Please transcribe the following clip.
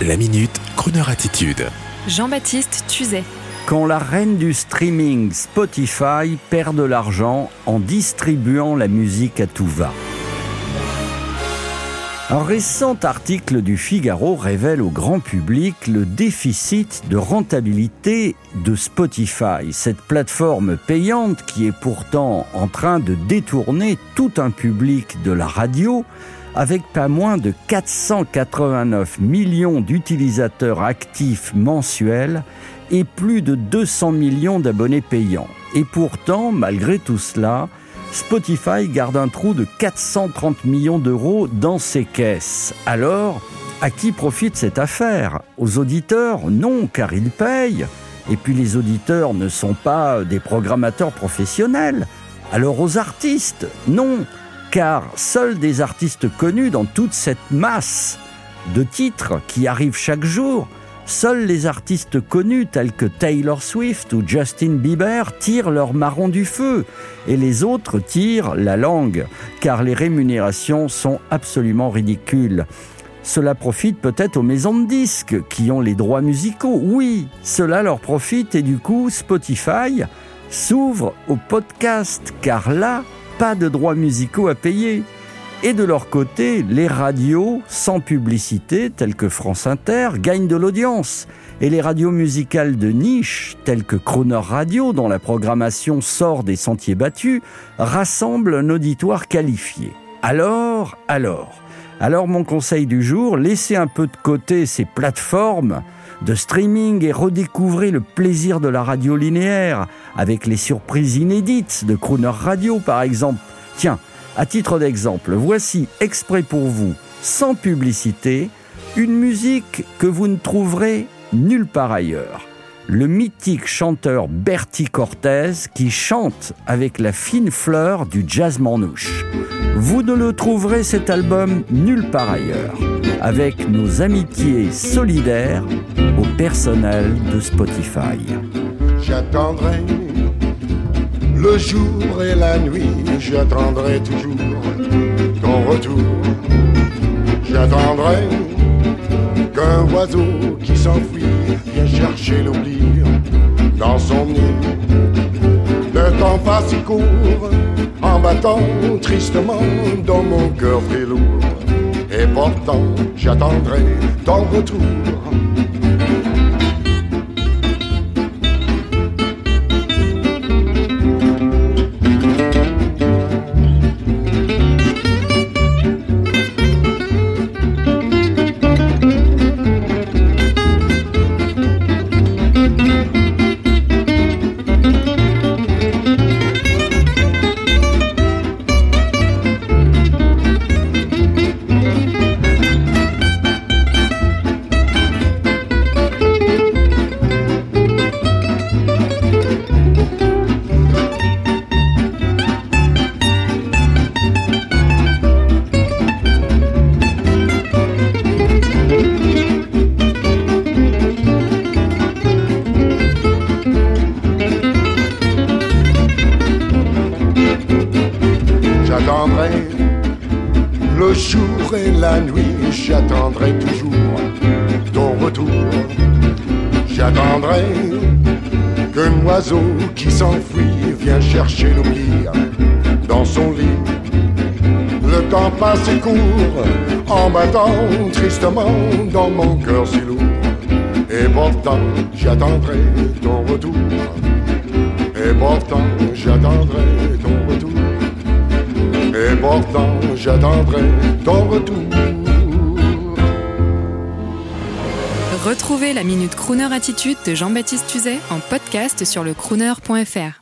La minute, Kroneur attitude. Jean-Baptiste Tuzet. Quand la reine du streaming Spotify perd de l'argent en distribuant la musique à tout va. Un récent article du Figaro révèle au grand public le déficit de rentabilité de Spotify, cette plateforme payante qui est pourtant en train de détourner tout un public de la radio avec pas moins de 489 millions d'utilisateurs actifs mensuels et plus de 200 millions d'abonnés payants. Et pourtant, malgré tout cela, Spotify garde un trou de 430 millions d'euros dans ses caisses. Alors, à qui profite cette affaire? Aux auditeurs? Non, car ils payent. Et puis les auditeurs ne sont pas des programmateurs professionnels. Alors aux artistes? Non, car seuls des artistes connus dans toute cette masse de titres qui arrivent chaque jour, seuls les artistes connus tels que Taylor Swift ou Justin Bieber tirent leur marron du feu et les autres tirent la langue, car les rémunérations sont absolument ridicules. Cela profite peut-être aux maisons de disques qui ont les droits musicaux. Oui, cela leur profite et du coup Spotify s'ouvre au podcast, car là, pas de droits musicaux à payer. Et de leur côté, les radios sans publicité, telles que France Inter, gagnent de l'audience. Et les radios musicales de niche, telles que Croner Radio, dont la programmation sort des sentiers battus, rassemblent un auditoire qualifié. Alors, alors, alors mon conseil du jour, laissez un peu de côté ces plateformes de streaming et redécouvrez le plaisir de la radio linéaire avec les surprises inédites de Crooner Radio par exemple. Tiens, à titre d'exemple, voici exprès pour vous, sans publicité, une musique que vous ne trouverez nulle part ailleurs. Le mythique chanteur Bertie Cortez qui chante avec la fine fleur du jazz manouche. Vous ne le trouverez cet album nulle part ailleurs, avec nos amitiés solidaires au personnel de Spotify. J'attendrai le jour et la nuit, j'attendrai toujours ton retour. J'attendrai qu'un oiseau qui s'enfuit vienne chercher l'oubli dans son nid. Le temps passe si court en battant tristement dans mon cœur très lourd. Et pourtant, j'attendrai ton retour. Le jour et la nuit, j'attendrai toujours ton retour. J'attendrai qu'un oiseau qui s'enfuit vient chercher l'oubli dans son lit. Le temps passe et court en battant tristement dans mon cœur si lourd. Et pourtant, j'attendrai ton retour. Et pourtant, j'attendrai ton retour. Et pourtant, j'attendrai ton retour. Retrouvez la Minute Crooner Attitude de Jean-Baptiste Tuzet en podcast sur le crooner.fr.